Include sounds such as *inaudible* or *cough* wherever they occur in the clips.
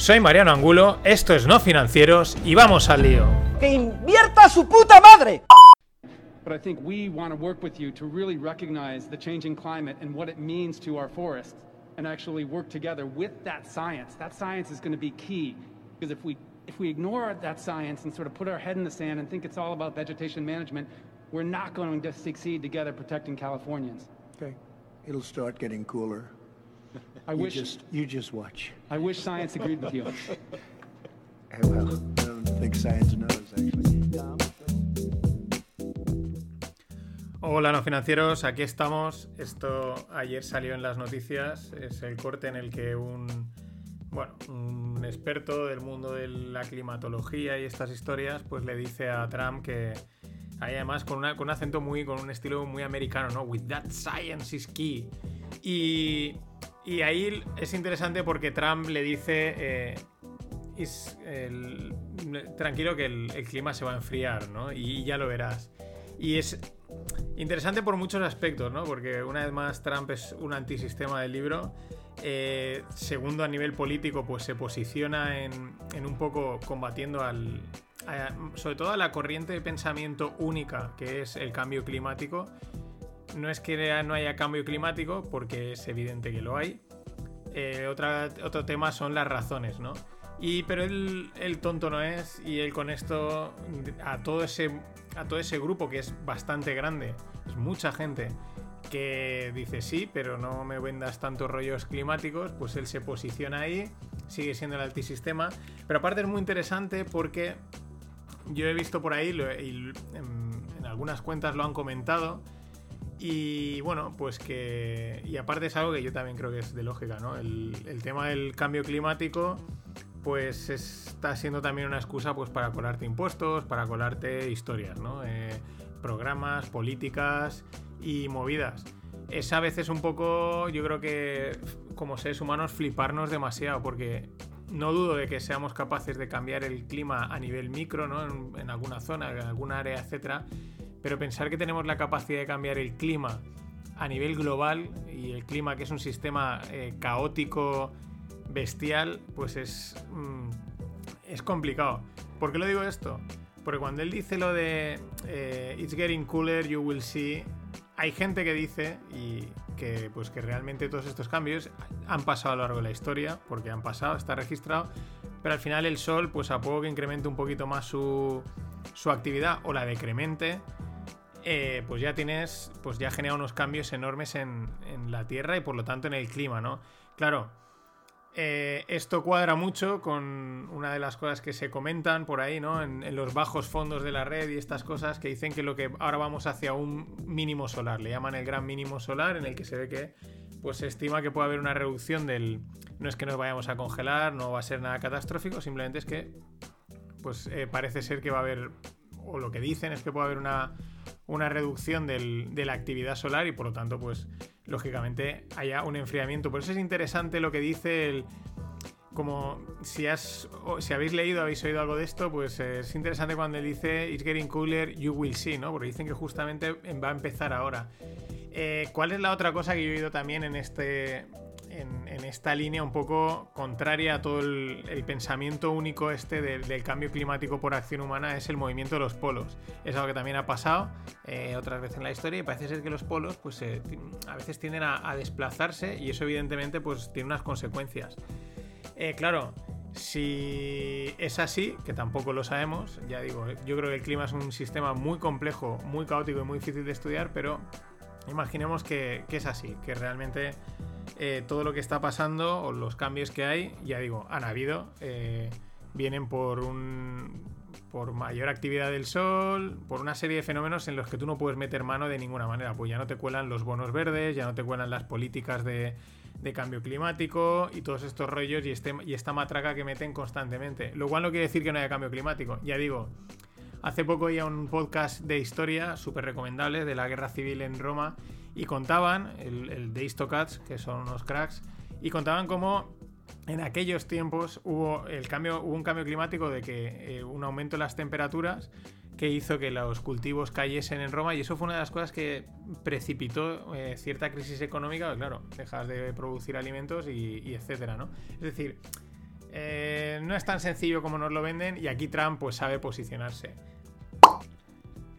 Soy Mariano Angulo, esto es No Financieros y vamos al lío. ¡Que invierta su puta madre! But I think we want to work with you to really recognize the changing climate and what it means to our forests and actually work together with that science. That science is going to be key because if we if we ignore that science and sort of put our head in the sand and think it's all about vegetation management, we're not going to succeed together protecting Californians. Okay. It'll start getting cooler. I You wish just you just watch. I wish science agreed with you. *laughs* Well, I don't think science knows actually. Hola no financieros, aquí estamos. Esto ayer salió en las noticias. Es el corte en el que un bueno, un experto del mundo de la climatología y estas historias, pues le dice a Trump que hay además con, una- con un acento muy, con un estilo muy americano, ¿no? With that science is key. Y, y ahí es interesante porque Trump le dice, eh, tranquilo que el, clima se va a enfriar, ¿no? Y ya lo verás. Y es interesante por muchos aspectos, ¿no? Porque una vez más Trump es un antisistema del libro. Eh, segundo, a nivel político, pues se posiciona en, un poco combatiendo al. sobre todo a la corriente de pensamiento única que es el cambio climático. No es que no haya cambio climático, porque es evidente que lo hay. Eh, otro tema son las razones, ¿no? Y, pero él, tonto no es, y él con esto, a todo, ese, a todo ese grupo que es bastante grande, es mucha gente, que dice sí, pero no me vendas tantos rollos climáticos, pues él se posiciona ahí, sigue siendo el altisistema. Pero aparte es muy interesante porque yo he visto por ahí, y en algunas cuentas lo han comentado, y bueno, pues que. Y aparte es algo que yo también creo que es de lógica, ¿no? El, el tema del cambio climático, pues está siendo también una excusa pues para colarte impuestos, para colarte historias, ¿no? Eh, programas, políticas y movidas. Es a veces un poco, yo creo que como seres humanos, fliparnos demasiado, porque no dudo de que seamos capaces de cambiar el clima a nivel micro, ¿no? En, en alguna zona, en alguna área, etcétera. Pero pensar que tenemos la capacidad de cambiar el clima a nivel global y el clima que es un sistema eh, caótico, bestial, pues es, mm, es complicado. ¿Por qué lo digo esto? Porque cuando él dice lo de eh, It's getting cooler, you will see, hay gente que dice y que pues que realmente todos estos cambios han pasado a lo largo de la historia, porque han pasado, está registrado, pero al final el sol, pues a poco que incremente un poquito más su, su actividad o la decremente, eh, pues ya tienes, pues ya genera unos cambios enormes en, la Tierra y por lo tanto en el clima, ¿no? Claro, eh, esto cuadra mucho con una de las cosas que se comentan por ahí, ¿no? En, en los bajos fondos de la red y estas cosas que dicen que lo que ahora vamos hacia un mínimo solar, le llaman el gran mínimo solar, en el que se ve que pues se estima que puede haber una reducción del. No es que nos vayamos a congelar, no va a ser nada catastrófico, simplemente es que pues eh, parece ser que va a haber, o lo que dicen es que puede haber una, una reducción del- de la actividad solar y por lo tanto, pues lógicamente haya un enfriamiento. Por eso es interesante lo que dice el... Como si, has, si habéis leído, habéis oído algo de esto, pues eh, es interesante cuando él dice It's getting cooler, you will see, ¿no? Porque dicen que justamente va a empezar ahora. Eh, ¿Cuál es la otra cosa que yo he oído también en este. En, esta línea un poco contraria a todo el, pensamiento único este del, cambio climático por acción humana es el movimiento de los polos. Es algo que también ha pasado eh, otras veces en la historia y parece ser que los polos pues a veces tienden a, desplazarse y eso evidentemente pues tiene unas consecuencias. Eh, claro, si es así, que tampoco lo sabemos, ya digo, yo creo que el clima es un sistema muy complejo, muy caótico y muy difícil de estudiar, pero imaginemos que es así, que realmente eh, todo lo que está pasando o los cambios que hay, ya digo, han habido, eh, vienen por un por mayor actividad del sol, por una serie de fenómenos en los que tú no puedes meter mano de ninguna manera, pues ya no te cuelan los bonos verdes, ya no te cuelan las políticas de, de cambio climático y todos estos rollos y, este, y esta matraca que meten constantemente. Lo cual no quiere decir que no haya cambio climático. Ya digo, hace poco había un podcast de historia súper recomendable de la guerra civil en Roma y contaban, el, el de que son unos cracks, y contaban cómo en aquellos tiempos hubo, el cambio, hubo un cambio climático de que eh, un aumento en las temperaturas que hizo que los cultivos cayesen en Roma y eso fue una de las cosas que precipitó eh, cierta crisis económica, claro, dejas de producir alimentos y, y etcétera, ¿no? Es decir, eh, no es tan sencillo como nos lo venden y aquí Trump pues sabe posicionarse.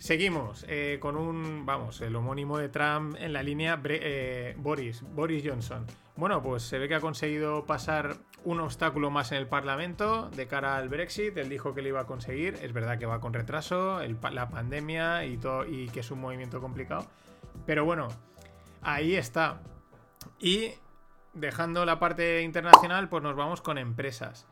Seguimos eh, con un, vamos, el homónimo de Trump en la línea eh, Boris, Boris Johnson. Bueno, pues se ve que ha conseguido pasar un obstáculo más en el Parlamento de cara al Brexit. Él dijo que lo iba a conseguir. Es verdad que va con retraso, la pandemia y, todo, y que es un movimiento complicado. Pero bueno, ahí está. Y dejando la parte internacional, pues nos vamos con empresas.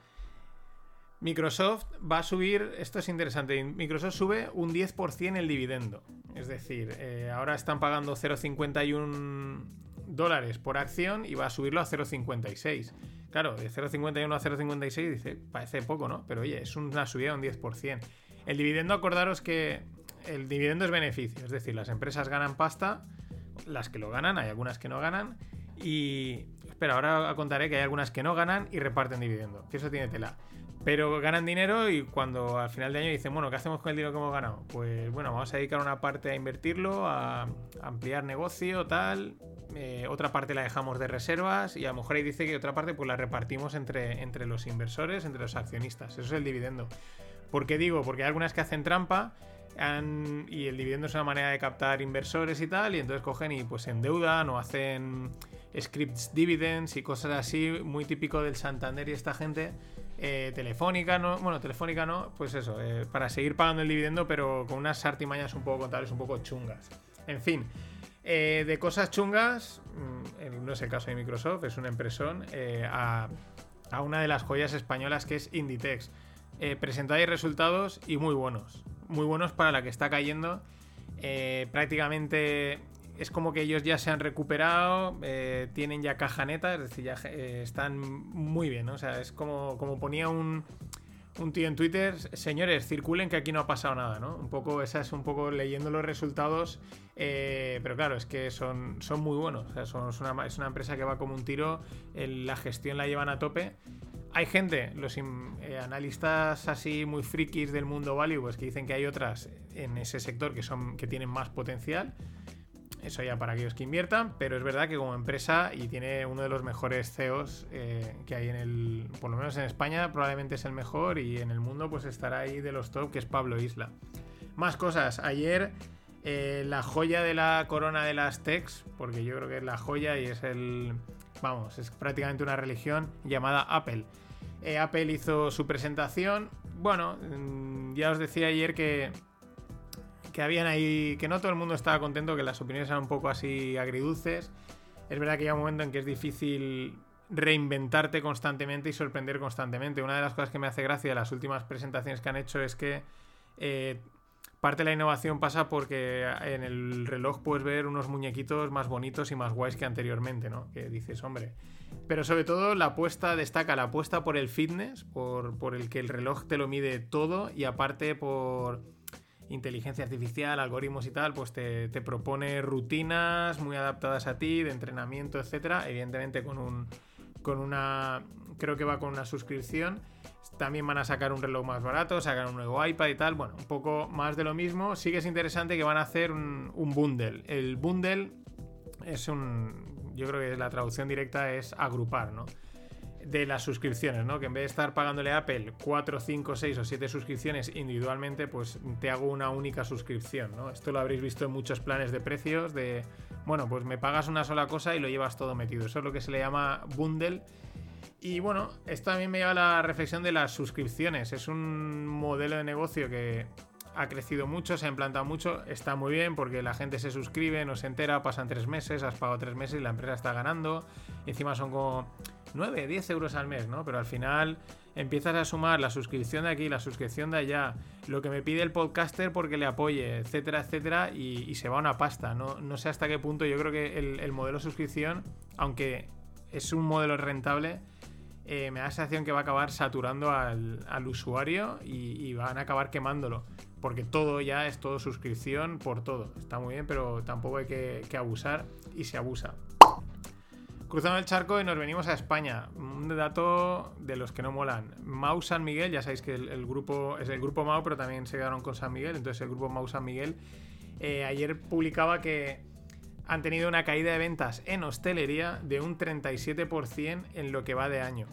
Microsoft va a subir, esto es interesante, Microsoft sube un 10% el dividendo. Es decir, eh, ahora están pagando 0,51 dólares por acción y va a subirlo a 0,56. Claro, de 0,51 a 0,56 dice, parece poco, ¿no? Pero oye, es una subida de un 10%. El dividendo, acordaros que el dividendo es beneficio, es decir, las empresas ganan pasta, las que lo ganan, hay algunas que no ganan, y... Espera, ahora contaré que hay algunas que no ganan y reparten dividendo, que eso tiene tela. Pero ganan dinero y cuando al final de año dicen, bueno, ¿qué hacemos con el dinero que hemos ganado? Pues bueno, vamos a dedicar una parte a invertirlo, a ampliar negocio, tal. Eh, otra parte la dejamos de reservas y a lo mejor ahí dice que otra parte pues la repartimos entre, entre los inversores, entre los accionistas. Eso es el dividendo. ¿Por qué digo? Porque hay algunas que hacen trampa y el dividendo es una manera de captar inversores y tal, y entonces cogen y pues endeudan o hacen scripts dividends y cosas así, muy típico del Santander y esta gente eh, telefónica, no, bueno, telefónica no, pues eso, eh, para seguir pagando el dividendo, pero con unas artimañas un poco contables, un poco chungas. En fin, eh, de cosas chungas, mm, no es el caso de Microsoft, es una impresión, a, a, una de las joyas españolas que es Inditex. presentáis resultados y muy buenos, muy buenos para la que está cayendo. prácticamente es como que ellos ya se han recuperado, eh, tienen ya caja neta, es decir, ya eh, están muy bien, ¿no? O sea, es como, como ponía un, un, tío en Twitter, señores, circulen que aquí no ha pasado nada, ¿no? Un poco, esa es un poco leyendo los resultados, eh, pero claro, es que son, son muy buenos, o sea, es, una, es una empresa que va como un tiro, la gestión la llevan a tope. Hay gente, los analistas así muy frikis del mundo value, pues que dicen que hay otras en ese sector que, son, que tienen más potencial. Eso ya para aquellos que inviertan, pero es verdad que como empresa y tiene uno de los mejores CEOs eh, que hay en el, por lo menos en España, probablemente es el mejor y en el mundo pues estará ahí de los top, que es Pablo Isla. Más cosas, ayer eh, la joya de la corona de las techs, porque yo creo que es la joya y es el, vamos, es prácticamente una religión llamada Apple. Eh, Apple hizo su presentación, bueno, mm, ya os decía ayer que que habían ahí, que no todo el mundo estaba contento, que las opiniones eran un poco así agridulces. Es verdad que hay un momento en que es difícil reinventarte constantemente y sorprender constantemente. Una de las cosas que me hace gracia de las últimas presentaciones que han hecho es que eh, parte de la innovación pasa porque en el reloj puedes ver unos muñequitos más bonitos y más guays que anteriormente, ¿no? Que dices, hombre. Pero sobre todo la apuesta destaca la apuesta por el fitness, por, por el que el reloj te lo mide todo y aparte por inteligencia artificial, algoritmos y tal, pues te, propone rutinas muy adaptadas a ti, de entrenamiento, etcétera. Evidentemente con un. con una. Creo que va con una suscripción. También van a sacar un reloj más barato, sacar un nuevo iPad y tal. Bueno, un poco más de lo mismo. Sí que es interesante que van a hacer un, un bundle. El bundle es un. Yo creo que la traducción directa es agrupar, ¿no? De las suscripciones, ¿no? Que en vez de estar pagándole a Apple 4, 5, 6 o 7 suscripciones individualmente, pues te hago una única suscripción, ¿no? Esto lo habréis visto en muchos planes de precios de, bueno, pues me pagas una sola cosa y lo llevas todo metido. Eso es lo que se le llama bundle. Y bueno, esto también me lleva a la reflexión de las suscripciones. Es un modelo de negocio que ha crecido mucho, se ha implantado mucho, está muy bien porque la gente se suscribe, no se entera, pasan tres meses, has pagado tres meses y la empresa está ganando. Encima son como 9, 10 euros al mes, ¿no? Pero al final empiezas a sumar la suscripción de aquí, la suscripción de allá, lo que me pide el podcaster porque le apoye, etcétera, etcétera, y, se va una pasta. No, no sé hasta qué punto yo creo que el, modelo suscripción, aunque es un modelo rentable, eh, me da la sensación que va a acabar saturando al, usuario y, y van a acabar quemándolo. Porque todo ya es todo suscripción por todo. Está muy bien, pero tampoco hay que, que abusar y se abusa. Cruzamos el charco y nos venimos a España. Un dato de los que no molan. Mau San Miguel, ya sabéis que el, grupo es el grupo Mau, pero también se quedaron con San Miguel. Entonces el grupo Mau San Miguel eh, ayer publicaba que han tenido una caída de ventas en hostelería de un 37% en lo que va de año.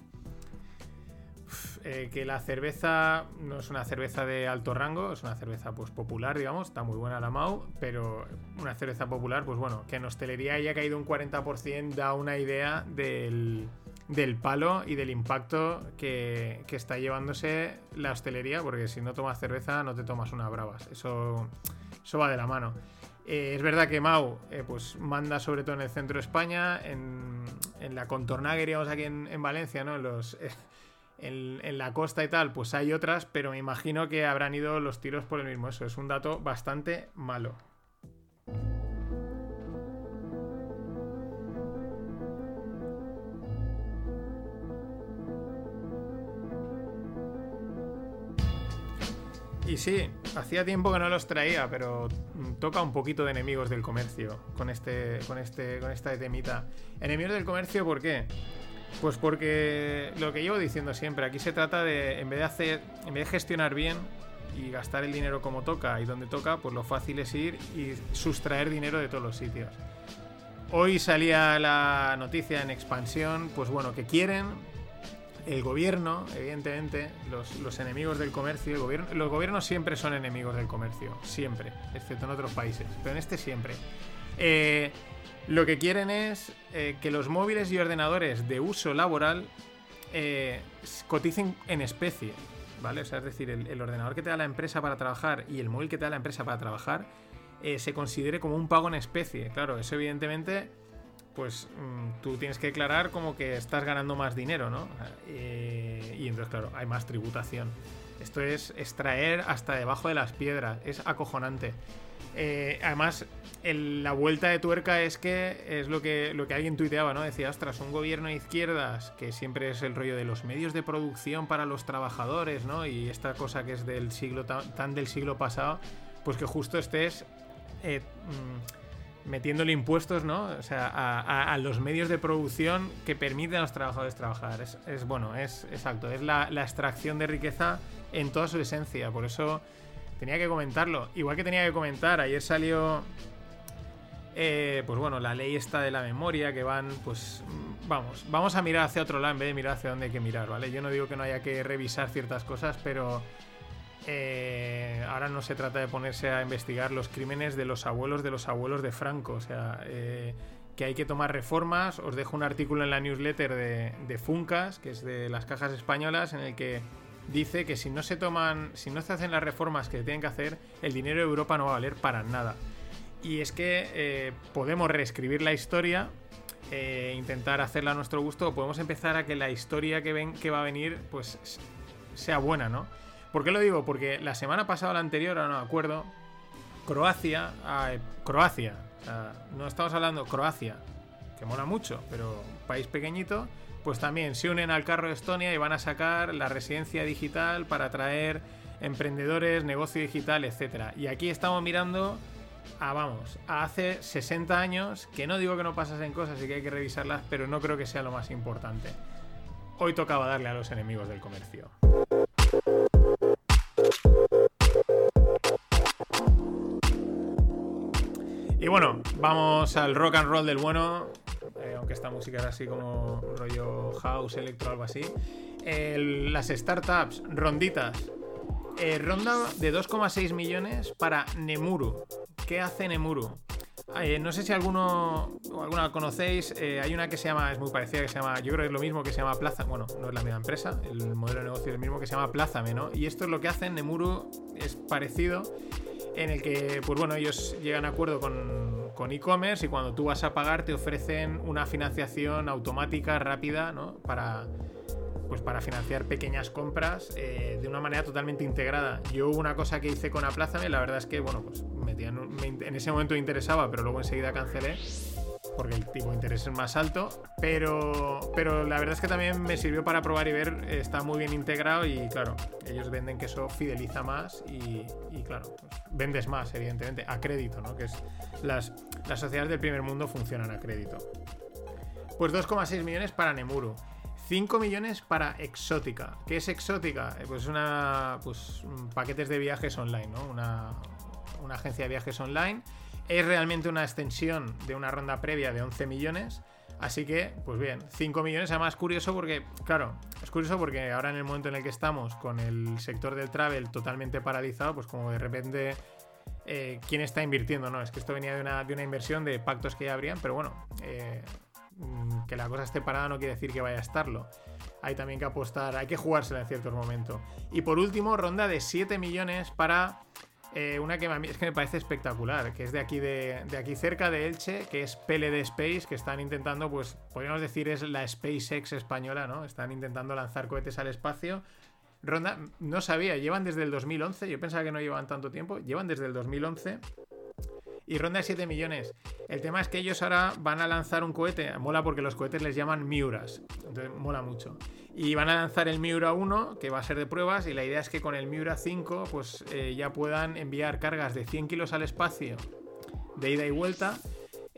Eh, que la cerveza no es una cerveza de alto rango, es una cerveza pues popular, digamos, está muy buena la Mau, pero una cerveza popular, pues bueno, que en hostelería haya caído un 40% da una idea del, del palo y del impacto que, que está llevándose la hostelería, porque si no tomas cerveza no te tomas una bravas, eso, eso va de la mano. Eh, es verdad que Mau eh, pues manda sobre todo en el centro de España, en, en la contornaga, diríamos aquí en, en Valencia, ¿no? En, los, en, la costa y tal, pues hay otras, pero me imagino que habrán ido los tiros por el mismo. Eso es un dato bastante malo. Y sí, hacía tiempo que no los traía, pero toca un poquito de enemigos del comercio con este, con este, con esta temita. Enemigos del comercio, ¿por qué? Pues porque lo que llevo diciendo siempre, aquí se trata de, en vez de hacer, en vez de gestionar bien y gastar el dinero como toca y donde toca, pues lo fácil es ir y sustraer dinero de todos los sitios. Hoy salía la noticia en expansión, pues bueno, que quieren el gobierno, evidentemente, los, los enemigos del comercio, el gobierno, los gobiernos siempre son enemigos del comercio, siempre, excepto en otros países, pero en este siempre. Eh, lo que quieren es eh, que los móviles y ordenadores de uso laboral eh, coticen en especie, ¿vale? O sea, es decir, el, ordenador que te da la empresa para trabajar y el móvil que te da la empresa para trabajar eh, se considere como un pago en especie. Claro, eso evidentemente pues mmm, tú tienes que declarar como que estás ganando más dinero, ¿no? Eh, y entonces, claro, hay más tributación. Esto es extraer hasta debajo de las piedras, es acojonante. Eh, además, la vuelta de tuerca es que es lo que, lo que alguien tuiteaba, ¿no? Decía, ostras, un gobierno de izquierdas, que siempre es el rollo de los medios de producción para los trabajadores, ¿no? Y esta cosa que es del siglo tan, del siglo pasado, pues que justo estés. Eh, mmm, metiéndole impuestos, ¿no? O sea, a, a, los medios de producción que permiten a los trabajadores trabajar. Es, bueno, es exacto, es la, extracción de riqueza en toda su esencia. Por eso tenía que comentarlo. Igual que tenía que comentar, ayer salió. Eh, pues bueno, la ley está de la memoria, que van, pues. Vamos, vamos a mirar hacia otro lado en vez de mirar hacia donde hay que mirar, ¿vale? Yo no digo que no haya que revisar ciertas cosas, pero eh, ahora no se trata de ponerse a investigar los crímenes de los abuelos de los abuelos de Franco. O sea, eh, que hay que tomar reformas. Os dejo un artículo en la newsletter de, de, Funcas, que es de las cajas españolas, en el que dice que si no se toman, si no se hacen las reformas que tienen que hacer, el dinero de Europa no va a valer para nada. Y es que eh, podemos reescribir la historia. Eh, intentar hacerla a nuestro gusto o podemos empezar a que la historia que, ven, que va a venir pues sea buena, ¿no? ¿Por qué lo digo? Porque la semana pasada o la anterior, ahora no me acuerdo, Croacia, Croacia, no estamos hablando Croacia, que mola mucho, pero país pequeñito, pues también se unen al carro de Estonia y van a sacar la residencia digital para atraer emprendedores, negocio digital, etc. Y aquí estamos mirando a, vamos, a hace 60 años, que no digo que no pasasen cosas y que hay que revisarlas, pero no creo que sea lo más importante. Hoy tocaba darle a los enemigos del comercio. Y bueno, vamos al rock and roll del bueno. Aunque esta música es así como rollo house, electro, algo así. Las startups, ronditas. Eh, ronda de 2,6 millones para Nemuru. ¿Qué hace Nemuru? Eh, no sé si alguno o alguna conocéis. Eh, hay una que se llama, es muy parecida, que se llama, yo creo que es lo mismo que se llama Plaza. Bueno, no es la misma empresa, el modelo de negocio es el mismo que se llama Plázame, ¿no? Y esto es lo que hacen. Nemuru es parecido en el que, pues bueno, ellos llegan a acuerdo con, con e-commerce y cuando tú vas a pagar te ofrecen una financiación automática, rápida, ¿no? Para, pues para financiar pequeñas compras eh, de una manera totalmente integrada. Yo una cosa que hice con Aplázame, la verdad es que, bueno, pues me, me, en ese momento me interesaba, pero luego enseguida cancelé. Porque el tipo de interés es más alto, pero, pero la verdad es que también me sirvió para probar y ver, está muy bien integrado y claro, ellos venden que eso fideliza más y, claro, pues, vendes más, evidentemente, a crédito, ¿no? Que es las, las sociedades del primer mundo funcionan a crédito. Pues 2,6 millones para Nemuru. 5 millones para Exótica. ¿Qué es Exótica? Eh, Pues una. Pues paquetes de viajes online, ¿no? Una, una agencia de viajes online. Es realmente una extensión de una ronda previa de 11 millones. Así que, pues bien, 5 millones. Además, curioso porque, claro, es curioso porque ahora en el momento en el que estamos con el sector del travel totalmente paralizado, pues como de repente eh, quién está invirtiendo, ¿no? Es que esto venía de una, de una inversión de pactos que ya habrían, pero bueno, eh, mm, que la cosa esté parada no quiere decir que vaya a estarlo. Hay también que apostar, hay que jugársela en ciertos momentos. Y por último, ronda de 7 millones para eh, una que es que me parece espectacular, que es de aquí, de, de aquí cerca de Elche, que es PLD Space, que están intentando, pues podríamos decir es la SpaceX española, ¿no? Están intentando lanzar cohetes al espacio. Ronda, no sabía, llevan desde el 2011, yo pensaba que no llevaban tanto tiempo, llevan desde el 2011 y ronda de 7 millones. El tema es que ellos ahora van a lanzar un cohete, mola porque los cohetes les llaman Miuras, entonces mola mucho. Y van a lanzar el Miura 1, que va a ser de pruebas, y la idea es que con el Miura 5 pues eh, ya puedan enviar cargas de 100 kilos al espacio de ida y vuelta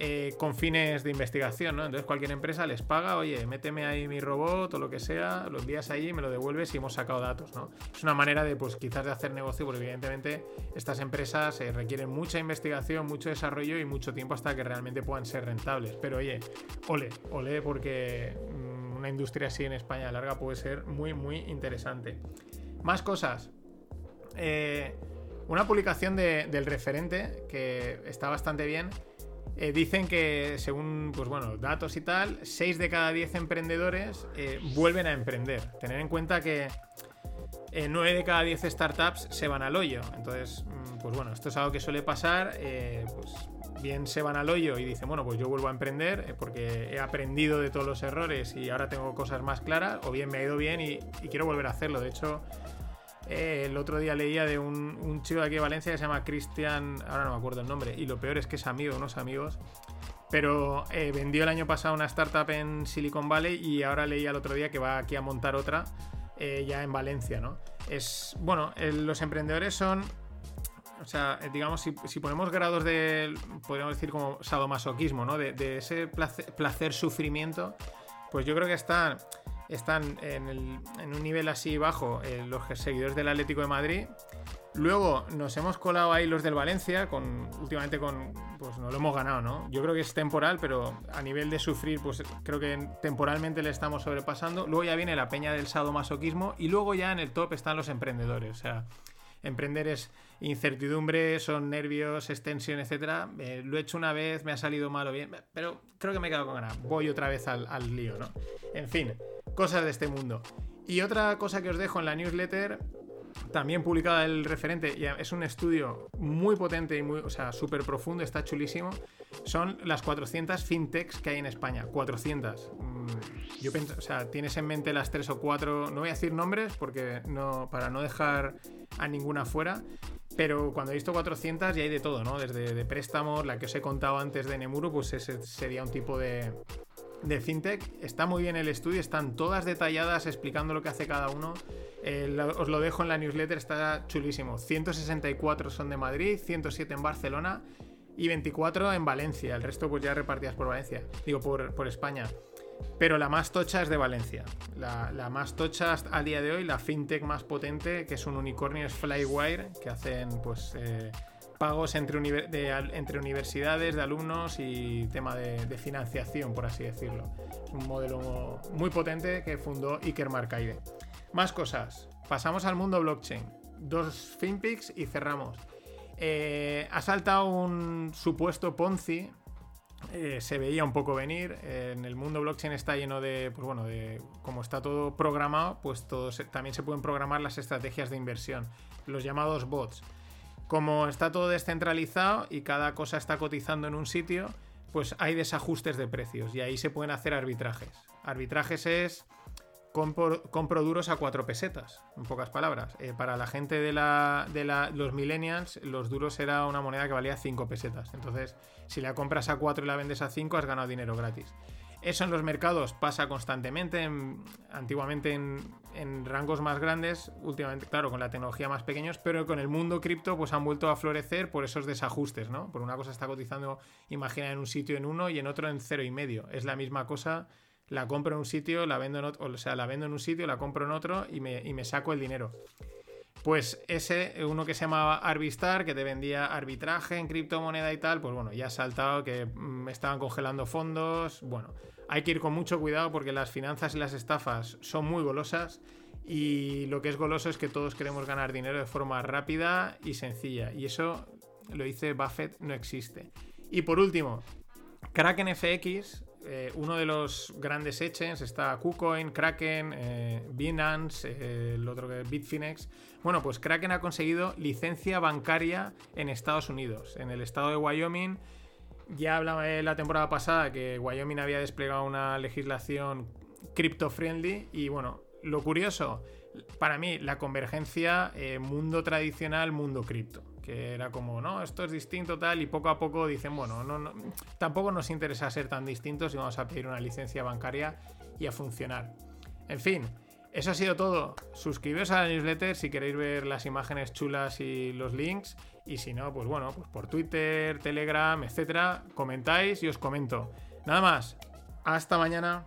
eh, con fines de investigación, ¿no? Entonces cualquier empresa les paga, oye, méteme ahí mi robot o lo que sea, lo envías allí, me lo devuelves y hemos sacado datos, ¿no? Es una manera de, pues quizás de hacer negocio, porque evidentemente estas empresas eh, requieren mucha investigación, mucho desarrollo y mucho tiempo hasta que realmente puedan ser rentables. Pero oye, ole, ole, porque mm, una industria así en España larga puede ser muy, muy interesante. Más cosas. Eh, una publicación de- del referente que está bastante bien. Eh, dicen que según pues bueno, datos y tal, 6 de cada 10 emprendedores eh, vuelven a emprender. Tener en cuenta que 9 de cada 10 startups se van al hoyo. Entonces, mm, pues bueno, esto es algo que suele pasar. eh, pues bien se van al hoyo y dicen, bueno, pues yo vuelvo a emprender eh, porque he aprendido de todos los errores y ahora tengo cosas más claras. O bien me ha ido bien y, y quiero volver a hacerlo. De hecho, eh, el otro día leía de un, un chico de aquí de Valencia que se llama Cristian, ahora no me acuerdo el nombre, y lo peor es que es amigo unos amigos, pero eh, vendió el año pasado una startup en Silicon Valley y ahora leía el otro día que va aquí a montar otra eh, ya en Valencia, ¿no? Es, bueno, los emprendedores son, o sea, digamos, si, si ponemos grados de, podríamos decir como sadomasoquismo, ¿no? De, ese placer- placer-sufrimiento, pues yo creo que están, están en, un nivel así bajo eh, los seguidores del Atlético de Madrid. Luego nos hemos colado ahí los del Valencia, con últimamente con. Pues no lo hemos ganado, ¿no? Yo creo que es temporal, pero a nivel de sufrir, pues creo que temporalmente le estamos sobrepasando. Luego ya viene la peña del sadomasoquismo y luego ya en el top están los emprendedores. O sea, emprender es incertidumbre, son nervios, es tensión, etcétera. Eh, lo he hecho una vez, me ha salido mal o bien, pero creo que me he quedado con ganas. Voy otra vez al, al lío, ¿no? En fin, cosas de este mundo. Y otra cosa que os dejo en la newsletter también publicada el referente, es un estudio muy potente y muy, o sea, súper profundo, está chulísimo. Son las 400 fintechs que hay en España. 400. Mm, Yo pienso, o sea, tienes en mente las tres o cuatro, no voy a decir nombres porque no, para no dejar a ninguna fuera. Pero cuando he visto 400 ya hay de todo, ¿no? Desde de préstamos, la que os he contado antes de Nemuru, pues ese sería un tipo de, de fintech. Está muy bien el estudio, están todas detalladas explicando lo que hace cada uno. Eh, os lo dejo en la newsletter, está chulísimo. 164 son de Madrid, 107 en Barcelona y 24 en Valencia. El resto pues ya repartidas por Valencia, digo por, por España. Pero la más tocha es de Valencia. La, la más tocha hasta- a día de hoy, la fintech más potente, que es un unicornio, es Flywire, que hacen pues eh, pagos entre, entre universidades, de alumnos y tema de, financiación, por así decirlo. Un modelo muy potente que fundó Iker Marcaide. Más cosas. Pasamos al mundo blockchain. Dos FinPix y cerramos. Eh, ha saltado un supuesto Ponzi eh, se veía un poco venir. En el mundo blockchain está lleno de, pues bueno, de como está todo programado, pues también se pueden programar las estrategias de inversión, los llamados bots. Como está todo descentralizado y cada cosa está cotizando en un sitio, pues hay desajustes de precios y ahí se pueden hacer arbitrajes. Arbitrajes es compro, duros a 4 pesetas, en pocas palabras. Eh, para la gente de, la, de la, los millennials, los duros era una moneda que valía 5 pesetas. Entonces, si la compras a 4 y la vendes a 5, has ganado dinero gratis. Eso en los mercados pasa constantemente, en- antiguamente en, en rangos más grandes, últimamente, claro, con la tecnología más pequeños, pero con el mundo cripto pues han vuelto a florecer por esos desajustes, ¿no? Por una cosa está cotizando, imagina, en un sitio en uno y en otro en cero y medio. Es la misma cosa, la compro en un sitio, la vendo en otro, o sea, la vendo en un sitio, la compro en otro y me, y me saco el dinero. Pues ese, uno que se llamaba Arbistar, que te vendía arbitraje en criptomoneda y tal, pues bueno, ya ha saltado que mm, estaban congelando fondos. Bueno, hay que ir con mucho cuidado porque las finanzas y las estafas son muy golosas y lo que es goloso es que todos queremos ganar dinero de forma rápida y sencilla. Y eso, lo dice Buffett, no existe. Y por último, Kraken FX, eh, uno de los grandes exchanges, está KuCoin, Kraken, eh, Binance, eh, el otro que es Bitfinex. Bueno, pues Kraken ha conseguido licencia bancaria en Estados Unidos, en el estado de Wyoming. Ya hablaba la temporada pasada que Wyoming había desplegado una legislación crypto-friendly y bueno, lo curioso, para mí, la convergencia mundo tradicional, mundo cripto. Que era como, no, esto es distinto tal, y poco a poco dicen, bueno, no, tampoco nos interesa ser tan distintos y vamos a pedir una licencia bancaria y a funcionar. En fin, eso ha sido todo. Suscribiros a la newsletter si queréis ver las imágenes chulas y los links. Y si no, pues bueno, pues por Twitter, Telegram, etcétera, comentáis y os comento. Nada más. Hasta mañana.